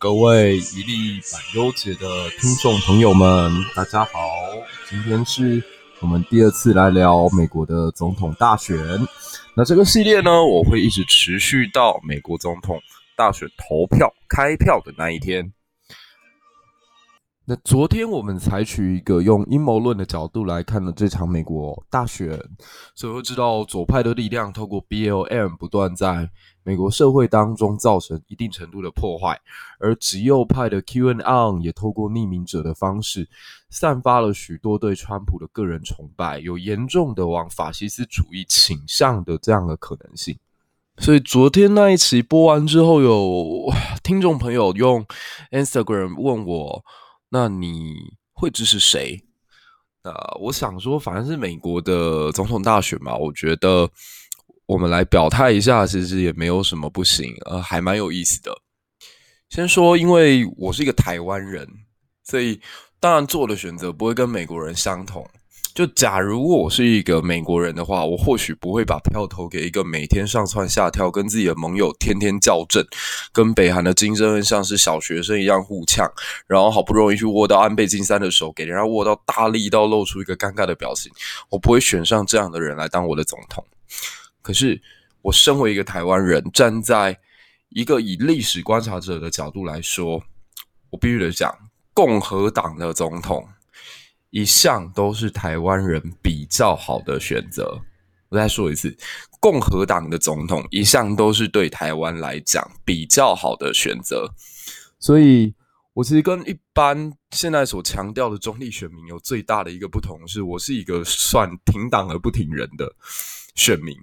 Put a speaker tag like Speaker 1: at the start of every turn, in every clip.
Speaker 1: 各位一粒百忧解的听众朋友们，大家好！今天是我们第二次来聊美国的总统大选。那这个系列呢，我会一直持续到美国总统大选投票开票的那一天。那昨天我们采取一个用阴谋论的角度来看了这场美国大选，所以会知道左派的力量透过 BLM 不断在美国社会当中造成一定程度的破坏，而极右派的 QAnon 也透过匿名者的方式散发了许多对川普的个人崇拜，有严重的往法西斯主义倾向的这样的可能性。所以昨天那一期播完之后，有听众朋友用 Instagram 问我。那你会支持谁？那，我想说，反正是美国的总统大选嘛，我觉得我们来表态一下，其实也没有什么不行，呃，还蛮有意思的。先说，因为我是一个台湾人，所以当然做的选择不会跟美国人相同。就假如我是一个美国人的话，我或许不会把票投给一个每天上窜下跳、跟自己的盟友天天叫阵、跟北韩的金正恩像是小学生一样互呛，然后好不容易去握到安倍晋三的手，给人家握到大力到露出一个尴尬的表情。我不会选上这样的人来当我的总统。可是，我身为一个台湾人，站在一个以历史观察者的角度来说，我必须得讲，共和党的总统。一向都是台湾人比较好的选择。我再说一次，共和党的总统一向都是对台湾来讲比较好的选择。所以，我其实跟一般现在所强调的中立选民有最大的一个不同，是我是一个算挺党而不挺人的选民。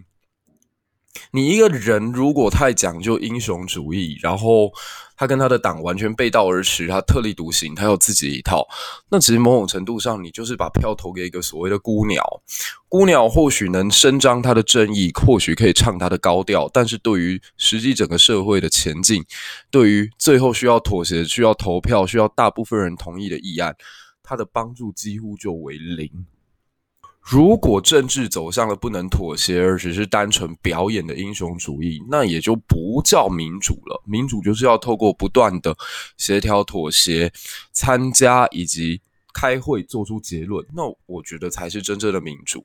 Speaker 1: 你一个人如果太讲究英雄主义，然后他跟他的党完全背道而驰，他特立独行，他有自己一套，那其实某种程度上，你就是把票投给一个所谓的孤鸟。孤鸟或许能伸张他的正义，或许可以唱他的高调，但是对于实际整个社会的前进，对于最后需要妥协、需要投票、需要大部分人同意的议案，他的帮助几乎就为零。如果政治走向了不能妥协，而只是单纯表演的英雄主义，那也就不叫民主了。民主就是要透过不断的协调、妥协、参加以及开会做出结论，那我觉得才是真正的民主。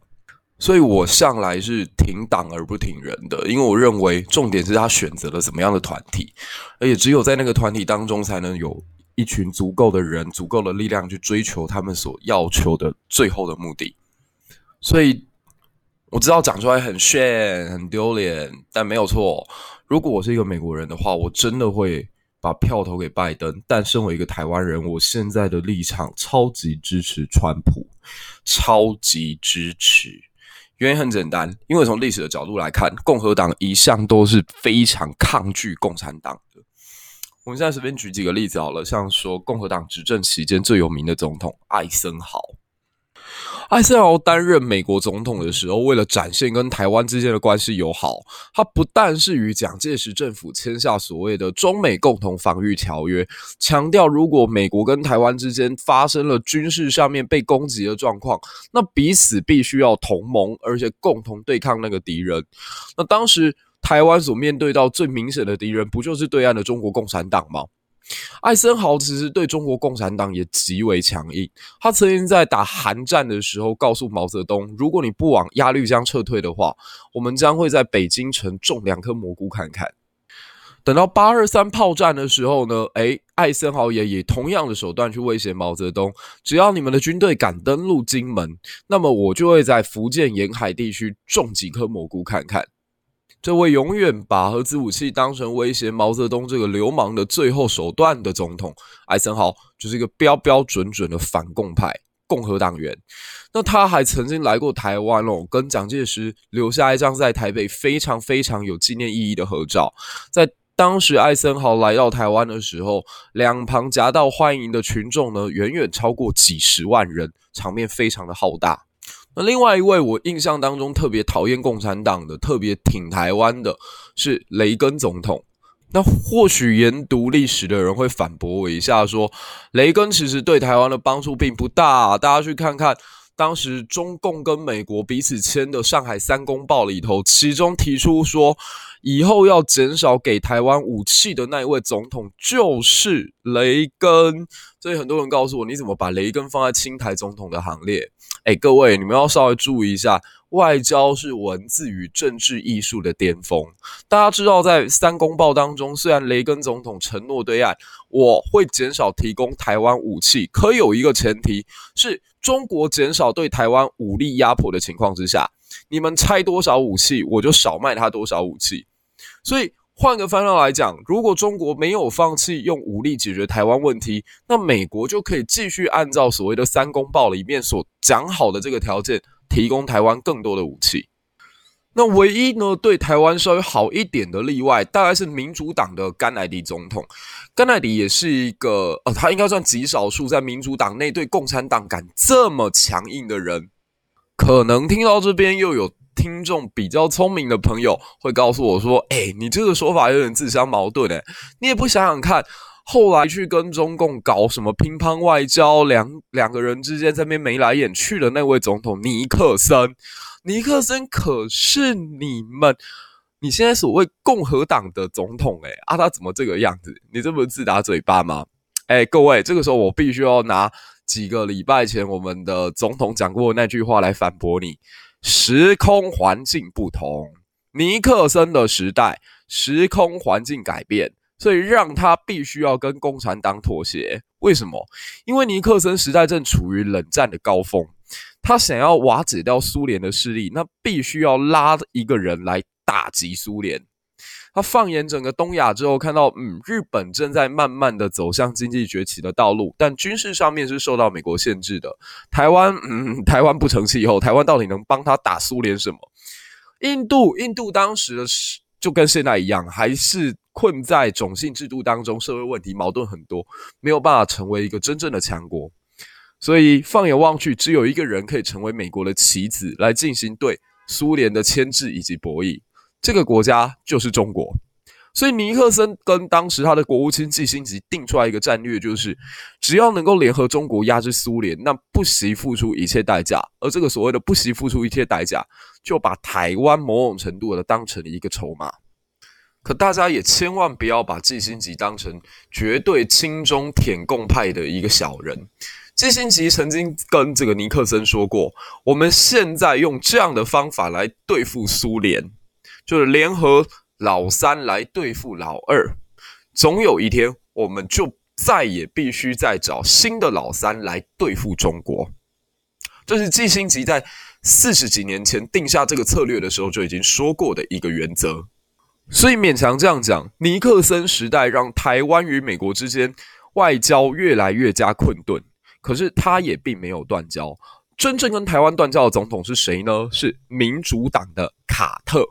Speaker 1: 所以我向来是挺党而不挺人的，因为我认为重点是他选择了怎么样的团体，而且只有在那个团体当中，才能有一群足够的人、足够的力量去追求他们所要求的最后的目的。所以我知道讲出来很炫、很丢脸，但没有错。如果我是一个美国人的话，我真的会把票投给拜登。但身为一个台湾人，我现在的立场超级支持川普，超级支持。原因很简单，因为从历史的角度来看，共和党一向都是非常抗拒共产党的。我们现在随便举几个例子好了，像说共和党执政期间最有名的总统艾森豪。艾森豪担任美国总统的时候，为了展现跟台湾之间的关系友好，他不但是与蒋介石政府签下所谓的中美共同防御条约，强调如果美国跟台湾之间发生了军事上面被攻击的状况，那彼此必须要同盟，而且共同对抗那个敌人。那当时台湾所面对到最明显的敌人，不就是对岸的中国共产党吗？艾森豪其实对中国共产党也极为强硬。他曾经在打韩战的时候告诉毛泽东：“如果你不往鸭绿江撤退的话，我们将会在北京城种两颗蘑菇看看。”等到八二三炮战的时候呢，诶，艾森豪也以同样的手段去威胁毛泽东：“只要你们的军队敢登陆金门，那么我就会在福建沿海地区种几颗蘑菇看看。”这位永远把核子武器当成威胁毛泽东这个流氓的最后手段的总统艾森豪，就是一个标标准准的反共派共和党员。那他还曾经来过台湾哦，跟蒋介石留下一张在台北非常非常有纪念意义的合照。在当时艾森豪来到台湾的时候，两旁夹道欢迎的群众呢，远远超过几十万人，场面非常的浩大。那另外一位我印象当中特别讨厌共产党的、特别挺台湾的是雷根总统。那或许研读历史的人会反驳我一下，说雷根其实对台湾的帮助并不大。大家去看看当时中共跟美国彼此签的《上海三公报》里头，其中提出说以后要减少给台湾武器的那一位总统就是雷根。所以很多人告诉我，你怎么把雷根放在亲台总统的行列？哎，各位，你们要稍微注意一下，外交是文字与政治艺术的巅峰。大家知道，在三公报当中，虽然雷根总统承诺对岸我会减少提供台湾武器，可有一个前提是中国减少对台湾武力压迫的情况之下，你们拆多少武器，我就少卖他多少武器。所以。换个方向来讲，如果中国没有放弃用武力解决台湾问题，那美国就可以继续按照所谓的三公报里面所讲好的这个条件，提供台湾更多的武器。那唯一呢，对台湾稍微好一点的例外，大概是民主党的甘乃迪总统。甘乃迪也是一个，呃，他应该算极少数在民主党内对共产党敢这么强硬的人。可能听到这边又有。听众比较聪明的朋友会告诉我说：“哎，你这个说法有点自相矛盾哎，你也不想想看，后来去跟中共搞什么乒乓外交，两两个人之间在那边眉来眼去的那位总统尼克森，尼克森可是你们你现在所谓共和党的总统哎，啊，他怎么这个样子？你这不是自打嘴巴吗？哎，各位，这个时候我必须要拿几个礼拜前我们的总统讲过那句话来反驳你。”时空环境不同，尼克森的时代，时空环境改变，所以让他必须要跟共产党妥协。为什么？因为尼克森时代正处于冷战的高峰，他想要瓦解掉苏联的势力，那必须要拉一个人来打击苏联。他放眼整个东亚之后，看到，嗯，日本正在慢慢的走向经济崛起的道路，但军事上面是受到美国限制的。台湾，嗯，台湾不成气候，台湾到底能帮他打苏联什么？印度，印度当时的就跟现在一样，还是困在种姓制度当中，社会问题矛盾很多，没有办法成为一个真正的强国。所以放眼望去，只有一个人可以成为美国的棋子，来进行对苏联的牵制以及博弈。这个国家就是中国，所以尼克森跟当时他的国务卿季辛吉定出来一个战略，就是只要能够联合中国压制苏联，那不惜付出一切代价。而这个所谓的不惜付出一切代价，就把台湾某种程度的当成一个筹码。可大家也千万不要把季辛吉当成绝对亲中舔共派的一个小人。季辛吉曾经跟这个尼克森说过：“我们现在用这样的方法来对付苏联。”就是联合老三来对付老二，总有一天我们就再也必须再找新的老三来对付中国。这是季辛吉在四十几年前定下这个策略的时候就已经说过的一个原则。所以勉强这样讲，尼克森时代让台湾与美国之间外交越来越加困顿，可是他也并没有断交。真正跟台湾断交的总统是谁呢？是民主党的卡特。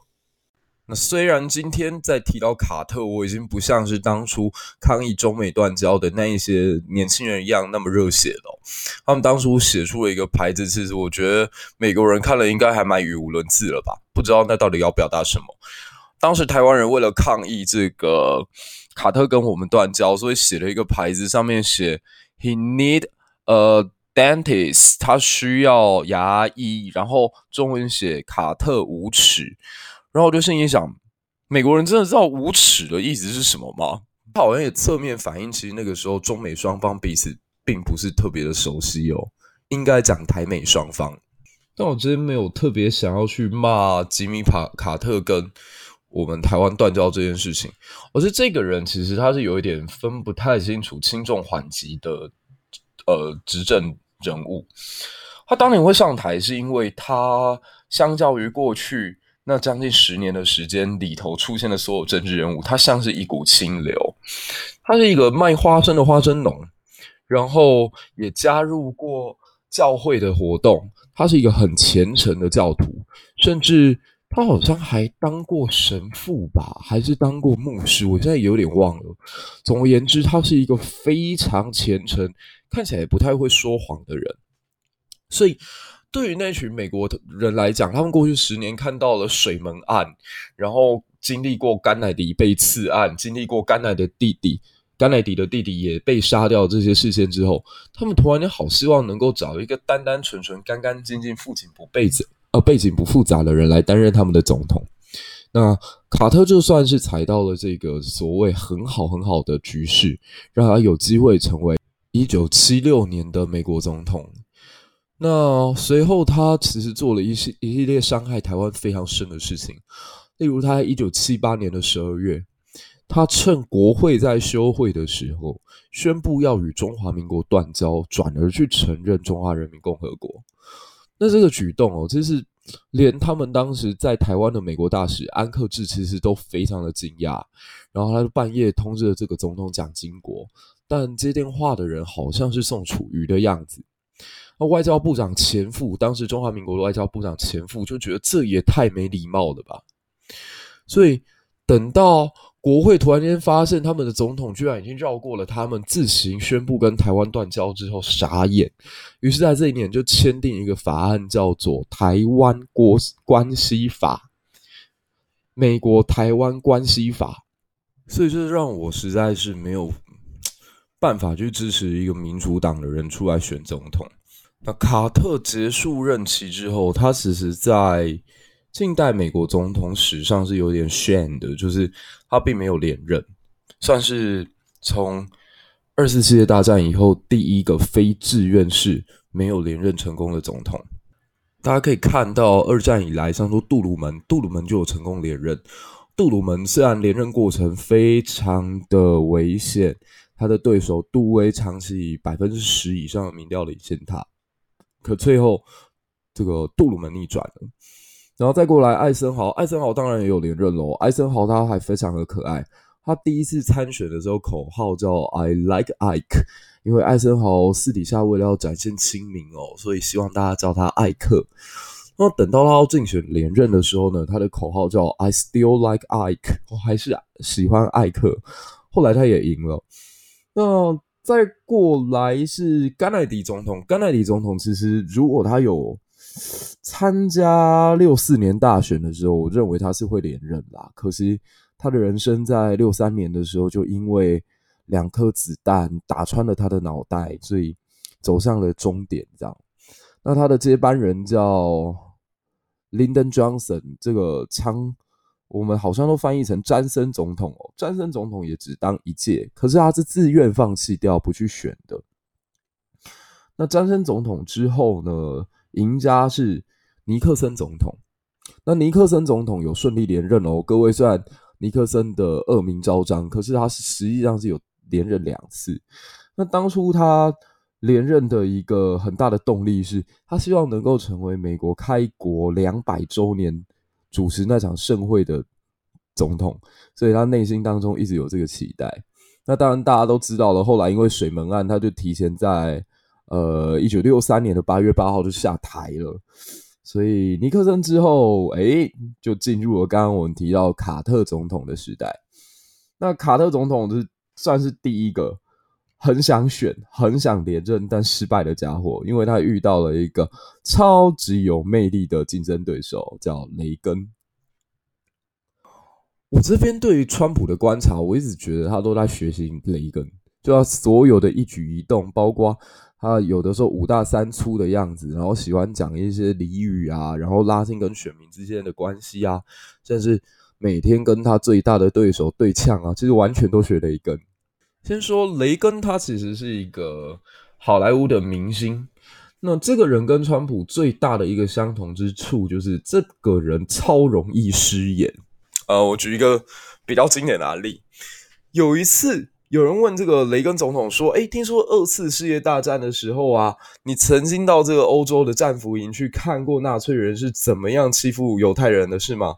Speaker 1: 那虽然今天在提到卡特，我已经不像是当初抗议中美断交的那一些年轻人一样那么热血了。他们当初写出了一个牌子，其实我觉得美国人看了应该还蛮语无伦次了吧？不知道那到底要表达什么。当时台湾人为了抗议这个卡特跟我们断交，所以写了一个牌子，上面写 “He need a dentist”，他需要牙医，然后中文写卡特无耻。然后我就心里想，美国人真的知道无耻的意思是什么吗？他好像也侧面反映，其实那个时候中美双方彼此并不是特别的熟悉哦。应该讲台美双方，但我今天没有特别想要去骂吉米卡卡特跟我们台湾断交这件事情。而是这个人其实他是有一点分不太清楚轻重缓急的，呃，执政人物。他当年会上台，是因为他相较于过去。那将近十年的时间里头出现的所有政治人物，他像是一股清流。他是一个卖花生的花生农，然后也加入过教会的活动。他是一个很虔诚的教徒，甚至他好像还当过神父吧，还是当过牧师，我现在有点忘了。总而言之，他是一个非常虔诚，看起来也不太会说谎的人。所以。对于那群美国人来讲，他们过去十年看到了水门案，然后经历过甘乃迪被刺案，经历过甘乃的弟弟甘乃迪的弟弟也被杀掉这些事件之后，他们突然间好希望能够找一个单单纯纯、干干净净、父亲不背景呃背景不复杂的人来担任他们的总统。那卡特就算是踩到了这个所谓很好很好的局势，让他有机会成为一九七六年的美国总统。那随后他其实做了一系一系列伤害台湾非常深的事情，例如他在一九七八年的十二月，他趁国会在休会的时候，宣布要与中华民国断交，转而去承认中华人民共和国。那这个举动哦，这是。连他们当时在台湾的美国大使安克志其实都非常的惊讶，然后他就半夜通知了这个总统蒋经国，但接电话的人好像是宋楚瑜的样子。那外交部长钱复，当时中华民国的外交部长钱复就觉得这也太没礼貌了吧，所以等到。国会突然间发现，他们的总统居然已经绕过了他们，自行宣布跟台湾断交之后，傻眼。于是，在这一年就签订一个法案，叫做《台湾国关系法》，美国台湾关系法。所以，这让我实在是没有办法去支持一个民主党的人出来选总统。那卡特结束任期之后，他其实在。近代美国总统史上是有点 shame 的，就是他并没有连任，算是从二次世界大战以后第一个非志愿式没有连任成功的总统。大家可以看到，二战以来，像说杜鲁门，杜鲁门就有成功连任。杜鲁门虽然连任过程非常的危险，他的对手杜威长期以百分之十以上的民调领先他，可最后这个杜鲁门逆转了。然后再过来，艾森豪，艾森豪当然也有连任喽。艾森豪他还非常的可爱，他第一次参选的时候口号叫 “I like Ike”，因为艾森豪私底下为了要展现亲民哦，所以希望大家叫他艾克。那等到他要竞选连任的时候呢，他的口号叫 “I still like Ike”，我还是喜欢艾克。后来他也赢了。那再过来是甘乃迪总统，甘乃迪总统其实如果他有。参加六四年大选的时候，我认为他是会连任啦。可惜他的人生在六三年的时候，就因为两颗子弹打穿了他的脑袋，所以走向了终点。这样，那他的接班人叫 Lyndon Johnson，这个枪我们好像都翻译成詹森总统哦。詹森总统也只当一届，可是他是自愿放弃掉不去选的。那詹森总统之后呢？赢家是尼克森总统，那尼克森总统有顺利连任哦。各位，虽然尼克森的恶名昭彰，可是他是实际上是有连任两次。那当初他连任的一个很大的动力是，他希望能够成为美国开国两百周年主持那场盛会的总统，所以他内心当中一直有这个期待。那当然大家都知道了，后来因为水门案，他就提前在。呃，一九六三年的八月八号就下台了，所以尼克森之后，诶，就进入了刚刚我们提到卡特总统的时代。那卡特总统是算是第一个很想选、很想连任但失败的家伙，因为他遇到了一个超级有魅力的竞争对手，叫雷根。我这边对于川普的观察，我一直觉得他都在学习雷根，就他所有的一举一动，包括。他有的时候五大三粗的样子，然后喜欢讲一些俚语啊，然后拉近跟选民之间的关系啊，甚至每天跟他最大的对手对呛啊，其实完全都学雷根。先说雷根，他其实是一个好莱坞的明星。那这个人跟川普最大的一个相同之处，就是这个人超容易失言。呃，我举一个比较经典的案例，有一次。有人问这个雷根总统说：“诶，听说二次世界大战的时候啊，你曾经到这个欧洲的战俘营去看过纳粹人是怎么样欺负犹太人的，是吗？”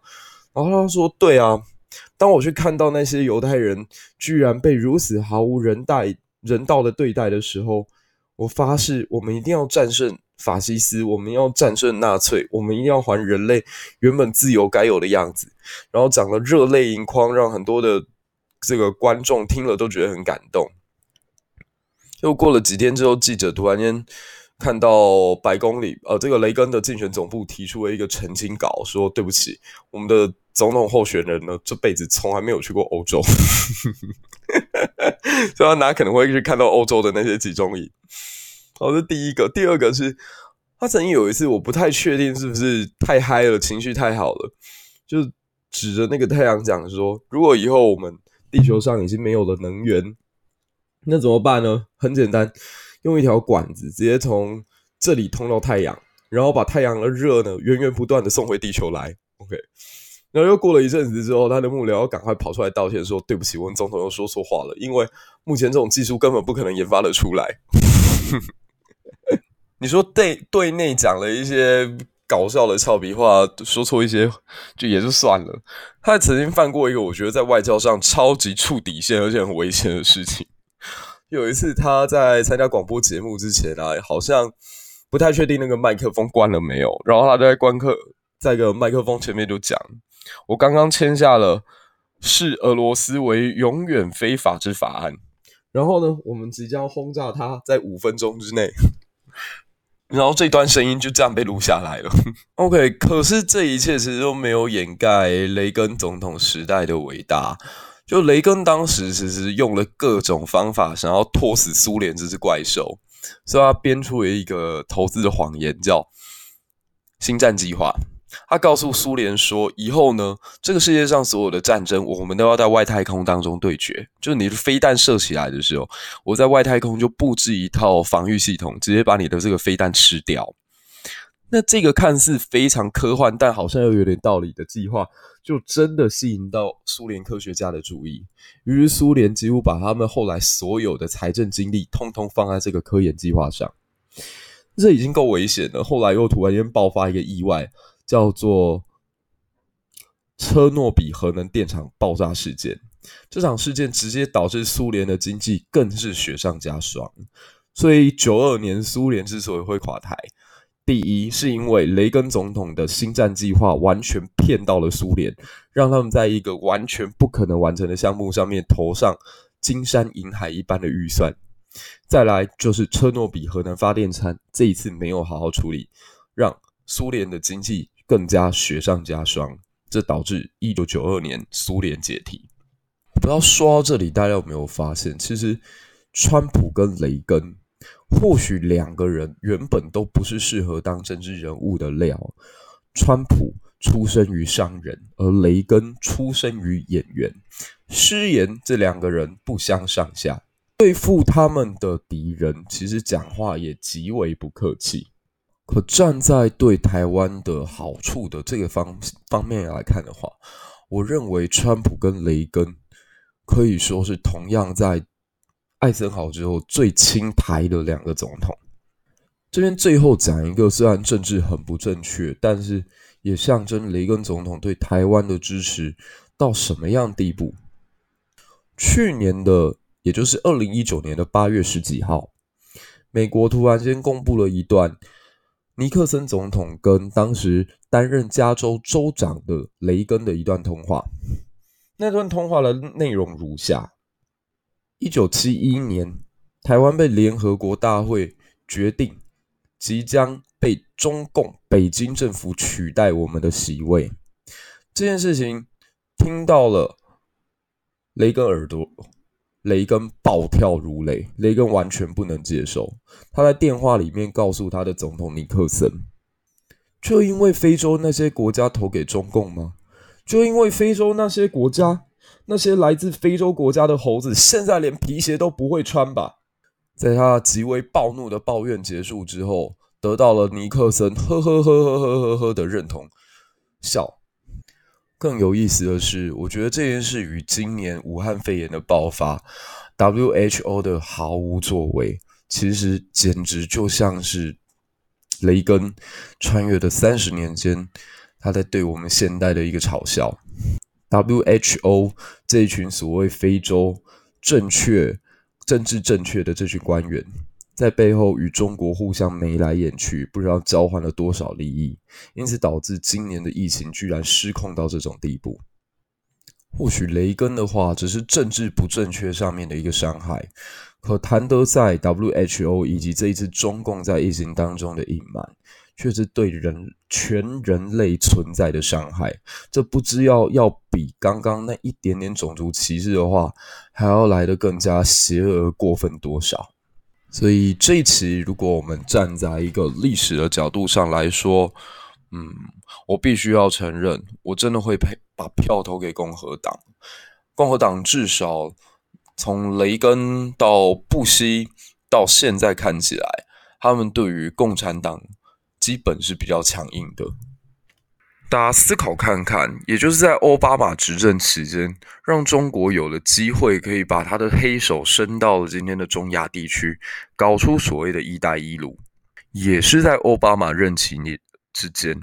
Speaker 1: 然后他说：“对啊，当我去看到那些犹太人居然被如此毫无人待人道的对待的时候，我发誓，我们一定要战胜法西斯，我们要战胜纳粹，我们一定要还人类原本自由该有的样子。”然后讲得热泪盈眶，让很多的。这个观众听了都觉得很感动。又过了几天之后，记者突然间看到白宫里，呃，这个雷根的竞选总部提出了一个澄清稿，说：“对不起，我们的总统候选人呢，这辈子从来没有去过欧洲，所以他哪可能会去看到欧洲的那些集中营？”好，这第一个。第二个是，他曾经有一次，我不太确定是不是太嗨了，情绪太好了，就。指着那个太阳讲说：“如果以后我们地球上已经没有了能源，那怎么办呢？很简单，用一条管子直接从这里通到太阳，然后把太阳的热呢源源不断的送回地球来。OK，然后又过了一阵子之后，他的幕僚赶快跑出来道歉说：对不起，我们总统又说错话了，因为目前这种技术根本不可能研发得出来。”你说对对内讲了一些。搞笑的俏皮话，说错一些就也就算了。他曾经犯过一个我觉得在外交上超级触底线而且很危险的事情。有一次他在参加广播节目之前啊，好像不太确定那个麦克风关了没有，然后他在观课，在个麦克风前面就讲：“我刚刚签下了视俄罗斯为永远非法之法案。”然后呢，我们即将轰炸他在五分钟之内。然后这段声音就这样被录下来了。OK，可是这一切其实都没有掩盖雷根总统时代的伟大。就雷根当时其实用了各种方法，想要拖死苏联这只怪兽，所以他编出了一个投资的谎言，叫“星战计划”。他告诉苏联说：“以后呢，这个世界上所有的战争，我们都要在外太空当中对决。就是你的飞弹射起来的时候，我在外太空就布置一套防御系统，直接把你的这个飞弹吃掉。那这个看似非常科幻，但好像又有点道理的计划，就真的吸引到苏联科学家的注意。于是苏联几乎把他们后来所有的财政精力，通通放在这个科研计划上。这已经够危险了，后来又突然间爆发一个意外。”叫做车诺比核能电厂爆炸事件，这场事件直接导致苏联的经济更是雪上加霜。所以九二年苏联之所以会垮台，第一是因为雷根总统的星战计划完全骗到了苏联，让他们在一个完全不可能完成的项目上面投上金山银海一般的预算。再来就是车诺比核能发电厂这一次没有好好处理，让苏联的经济。更加雪上加霜，这导致一九九二年苏联解体。不知道说到这里，大家有没有发现，其实川普跟雷根或许两个人原本都不是适合当政治人物的料。川普出生于商人，而雷根出生于演员，失言这两个人不相上下。对付他们的敌人，其实讲话也极为不客气。可站在对台湾的好处的这个方方面来看的话，我认为川普跟雷根可以说是同样在艾森豪之后最亲台的两个总统。这边最后讲一个，虽然政治很不正确，但是也象征雷根总统对台湾的支持到什么样地步。去年的，也就是二零一九年的八月十几号，美国突然间公布了一段。尼克森总统跟当时担任加州州长的雷根的一段通话，那段通话的内容如下：一九七一年，台湾被联合国大会决定即将被中共北京政府取代我们的席位，这件事情听到了雷根耳朵。雷根暴跳如雷，雷根完全不能接受。他在电话里面告诉他的总统尼克森：“就因为非洲那些国家投给中共吗？就因为非洲那些国家，那些来自非洲国家的猴子，现在连皮鞋都不会穿吧？”在他极为暴怒的抱怨结束之后，得到了尼克森呵呵呵呵呵呵呵的认同笑。更有意思的是，我觉得这件事与今年武汉肺炎的爆发，WHO 的毫无作为，其实简直就像是雷根穿越的三十年间，他在对我们现代的一个嘲笑。WHO 这一群所谓非洲正确、政治正确的这群官员。在背后与中国互相眉来眼去，不知道交换了多少利益，因此导致今年的疫情居然失控到这种地步。或许雷根的话只是政治不正确上面的一个伤害，可谭德赛 WHO 以及这一次中共在疫情当中的隐瞒，却是对人全人类存在的伤害。这不知要要比刚刚那一点点种族歧视的话，还要来得更加邪恶过分多少。所以这一期，如果我们站在一个历史的角度上来说，
Speaker 2: 嗯，我必须要承认，我真的会配把票投给共和党。共和党至少从雷根到布希到现在看起来，他们对于共产党基本是比较强硬的。大家思考看看，也就是在奥巴马执政期间，让中国有了机会可以把他的黑手伸到了今天的中亚地区，搞出所谓的一带一路。也是在奥巴马任期之间，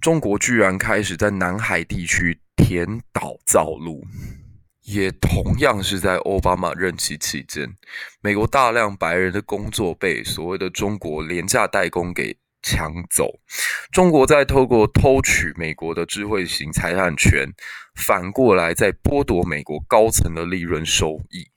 Speaker 2: 中国居然开始在南海地区填岛造陆。也同样是在奥巴马任期期间，美国大量白人的工作被所谓的中国廉价代工给。抢走，中国在透过偷取美国的智慧型财产权，反过来在剥夺美国高层的利润收益。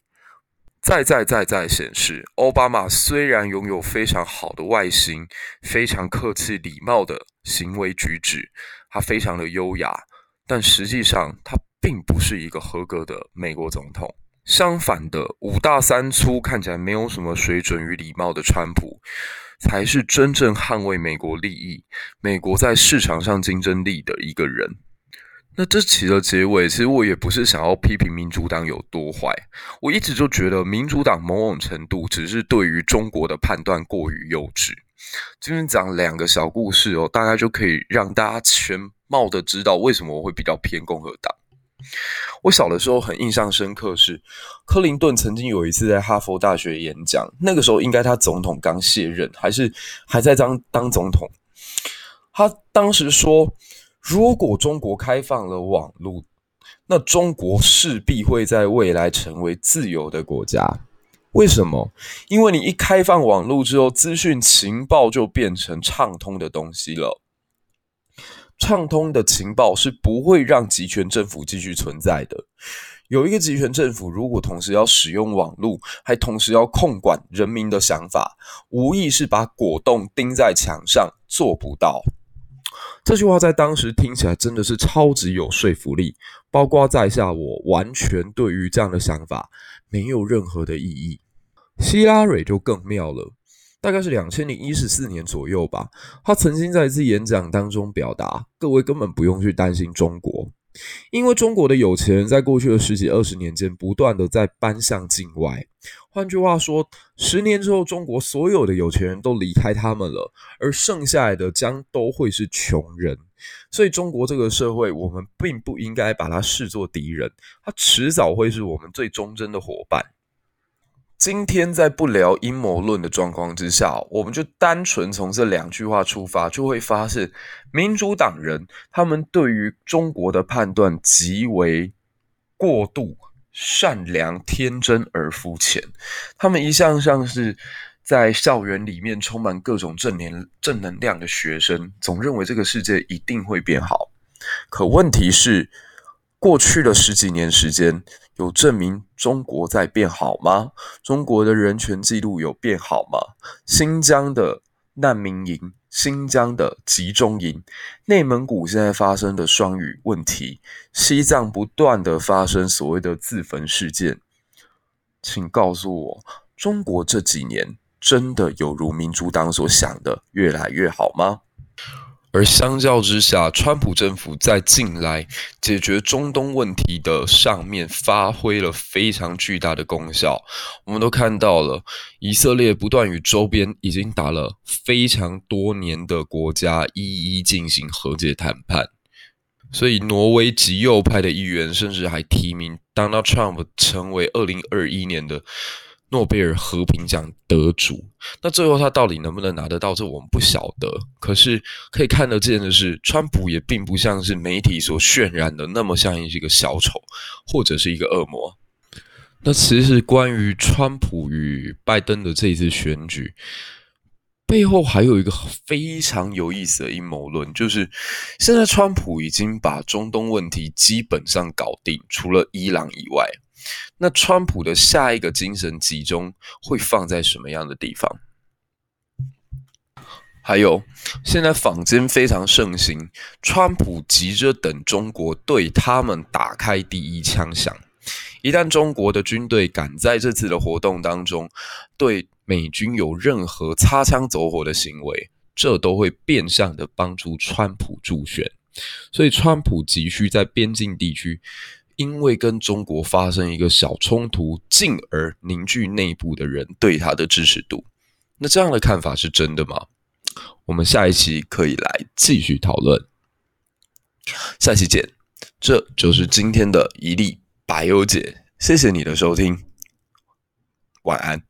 Speaker 2: 再再再再显示，奥巴马虽然拥有非常好的外形，非常客气礼貌的行为举止，他非常的优雅，但实际上他并不是一个合格的美国总统。相反的，五大三粗，看起来没有什么水准与礼貌的川普。才是真正捍卫美国利益、美国在市场上竞争力的一个人。那这期的结尾，其实我也不是想要批评民主党有多坏，我一直就觉得民主党某种程度只是对于中国的判断过于幼稚。今天讲两个小故事哦，大概就可以让大家全貌的知道为什么我会比较偏共和党。我小的时候很印象深刻是，克林顿曾经有一次在哈佛大学演讲，那个时候应该他总统刚卸任，还是还在当当总统。他当时说，如果中国开放了网络，那中国势必会在未来成为自由的国家。为什么？因为你一开放网络之后，资讯情报就变成畅通的东西了。畅通的情报是不会让集权政府继续存在的。有一个集权政府，如果同时要使用网络，还同时要控管人民的想法，无疑是把果冻钉在墙上，做不到。这句话在当时听起来真的是超级有说服力，包括在下我完全对于这样的想法没有任何的异议。希拉蕊就更妙了。大概是两千零一十四年左右吧，他曾经在一次演讲当中表达：各位根本不用去担心中国，因为中国的有钱人在过去的十几二十年间不断的在搬向境外。换句话说，十年之后，中国所有的有钱人都离开他们了，而剩下来的将都会是穷人。所以，中国这个社会，我们并不应该把它视作敌人，它迟早会是我们最忠贞的伙伴。今天在不聊阴谋论的状况之下，我们就单纯从这两句话出发，就会发现民主党人他们对于中国的判断极为过度善良、天真而肤浅。他们一向像是在校园里面充满各种正能正能量的学生，总认为这个世界一定会变好。可问题是，过去的十几年时间，有证明中国在变好吗？中国的人权记录有变好吗？新疆的难民营、新疆的集中营、内蒙古现在发生的双语问题、西藏不断的发生所谓的自焚事件，请告诉我，中国这几年真的有如民主党所想的越来越好吗？而相较之下，川普政府在近来解决中东问题的上面发挥了非常巨大的功效。我们都看到了，以色列不断与周边已经打了非常多年的国家一一进行和解谈判。所以，挪威极右派的议员甚至还提名 Donald Trump 成为二零二一年的。诺贝尔和平奖得主，那最后他到底能不能拿得到？这我们不晓得。可是可以看得见的是，川普也并不像是媒体所渲染的那么像一个小丑，或者是一个恶魔。那其实关于川普与拜登的这一次选举，背后还有一个非常有意思的阴谋论，就是现在川普已经把中东问题基本上搞定，除了伊朗以外。那川普的下一个精神集中会放在什么样的地方？还有，现在坊间非常盛行，川普急着等中国对他们打开第一枪响。一旦中国的军队敢在这次的活动当中对美军有任何擦枪走火的行为，这都会变相的帮助川普助选。所以，川普急需在边境地区，因为跟中国发生一个小冲突，进而凝聚内部的人对他的支持度。那这样的看法是真的吗？我们下一期可以来继续讨论。下期见。这就是今天的一粒白油姐，谢谢你的收听，晚安。